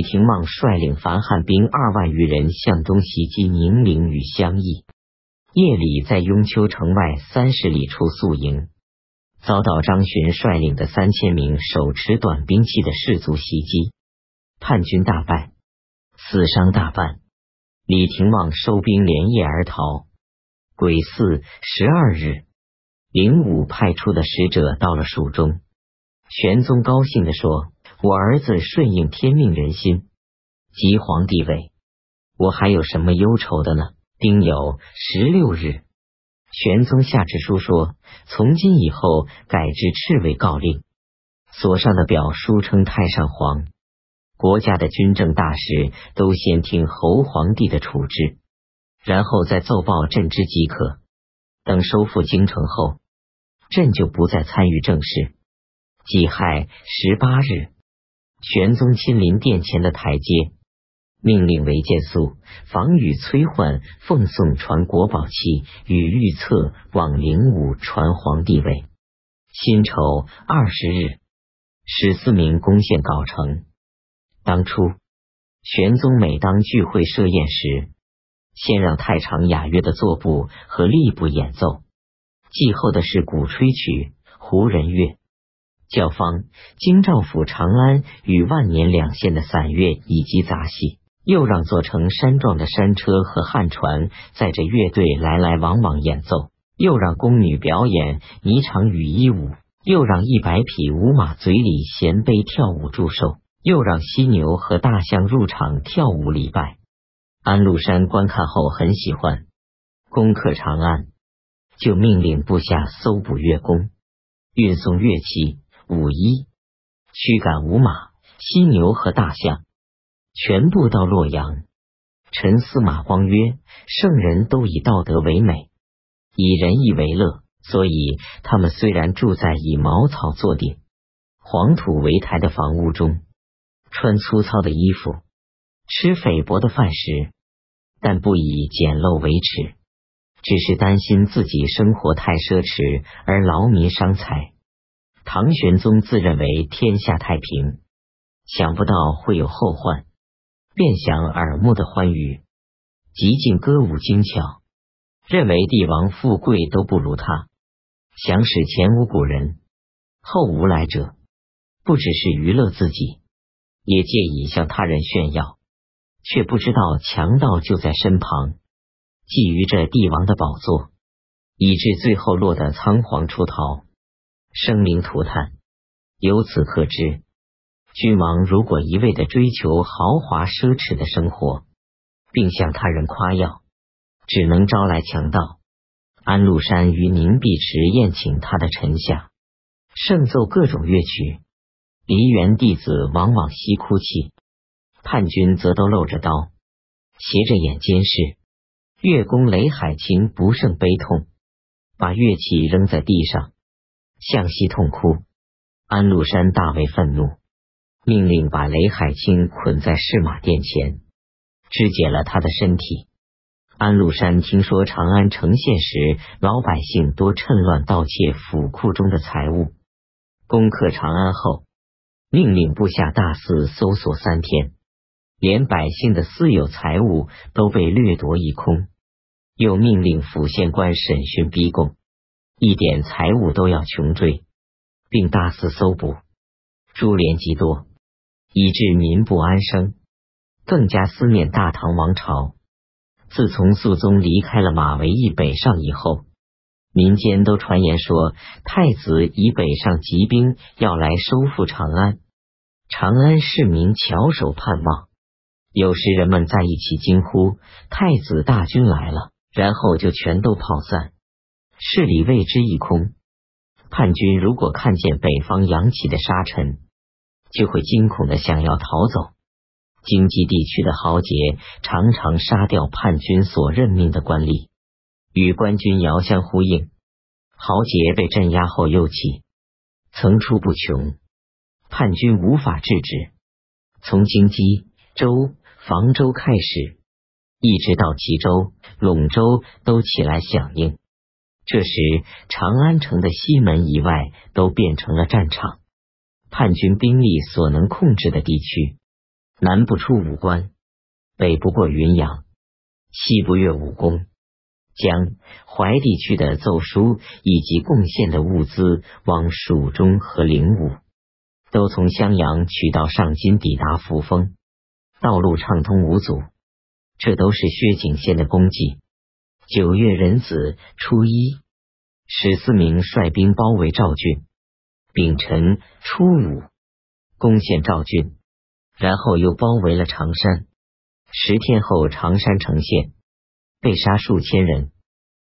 李廷望率领樊汉兵二万余人向东袭击宁陵与襄邑，夜里在雍丘城外三十里处宿营，遭到张巡率领的三千名手持短兵器的士卒袭击，叛军大败，死伤大半。李廷望收兵连夜而逃。癸巳十二日，灵武派出的使者到了蜀中，玄宗高兴地说。我儿子顺应天命人心，即皇帝位，我还有什么忧愁的呢？丁酉十六日，玄宗下旨书说：从今以后改制敕位诰令，所上的表书称太上皇。国家的军政大事都先听侯皇帝的处置，然后再奏报朕之即可。等收复京城后，朕就不再参与政事。己亥十八日。玄宗亲临殿前的台阶，命令韦见素、防御崔焕奉送传国宝器与御册往灵武传皇帝位。辛丑二十日，十四名攻陷镐城。当初，玄宗每当聚会设宴时，先让太常雅乐的作部和吏部演奏，继后的是鼓吹曲、胡人乐。教坊、京兆府长安与万年两县的散乐以及杂戏，又让做成山状的山车和旱船载着乐队来来往往演奏，又让宫女表演霓裳羽衣舞，又让一百匹舞马嘴里衔杯跳舞祝寿，又让犀牛和大象入场跳舞礼拜。安禄山观看后很喜欢，攻克长安，就命令部下搜捕乐工，运送乐器。五一驱赶五马、犀牛和大象，全部到洛阳。陈司马光曰：“圣人都以道德为美，以仁义为乐，所以他们虽然住在以茅草做顶、黄土为台的房屋中，穿粗糙的衣服，吃菲薄的饭食，但不以简陋为耻，只是担心自己生活太奢侈而劳民伤财。”唐玄宗自认为天下太平，想不到会有后患，便想耳目的欢愉，极尽歌舞精巧，认为帝王富贵都不如他，想使前无古人，后无来者，不只是娱乐自己，也借以向他人炫耀，却不知道强盗就在身旁，觊觎着帝王的宝座，以致最后落得仓皇出逃。生灵涂炭，由此可知，君王如果一味的追求豪华奢侈的生活，并向他人夸耀，只能招来强盗。安禄山于凝碧池宴请他的臣下，盛奏各种乐曲，梨园弟子往往悉哭泣，叛军则都露着刀，斜着眼监视。乐工雷海清不胜悲痛，把乐器扔在地上。向西痛哭，安禄山大为愤怒，命令把雷海清捆在市马殿前，肢解了他的身体。安禄山听说长安城陷时，老百姓多趁乱盗窃府库中的财物，攻克长安后，命令部下大肆搜索三天，连百姓的私有财物都被掠夺一空，又命令府县官审讯逼供。一点财物都要穷追，并大肆搜捕，株连极多，以致民不安生，更加思念大唐王朝。自从肃宗离开了马嵬驿北上以后，民间都传言说太子以北上急兵要来收复长安，长安市民翘首盼望。有时人们在一起惊呼：“太子大军来了！”然后就全都跑散。势力为之一空，叛军如果看见北方扬起的沙尘，就会惊恐的想要逃走。经济地区的豪杰常常杀掉叛军所任命的官吏，与官军遥相呼应。豪杰被镇压后又起，层出不穷，叛军无法制止。从京畿、州、房州开始，一直到齐州、陇州，都起来响应。这时，长安城的西门以外都变成了战场，叛军兵力所能控制的地区，南不出武关，北不过云阳，西不越武功，将淮地区的奏书以及贡献的物资往蜀中和灵武，都从襄阳取到上京，抵达扶风，道路畅通无阻。这都是薛景先的功绩。九月壬子初一，史思明率兵包围赵郡，丙辰初五攻陷赵郡。然后又包围了常山，十天后常山城陷，被杀数千人。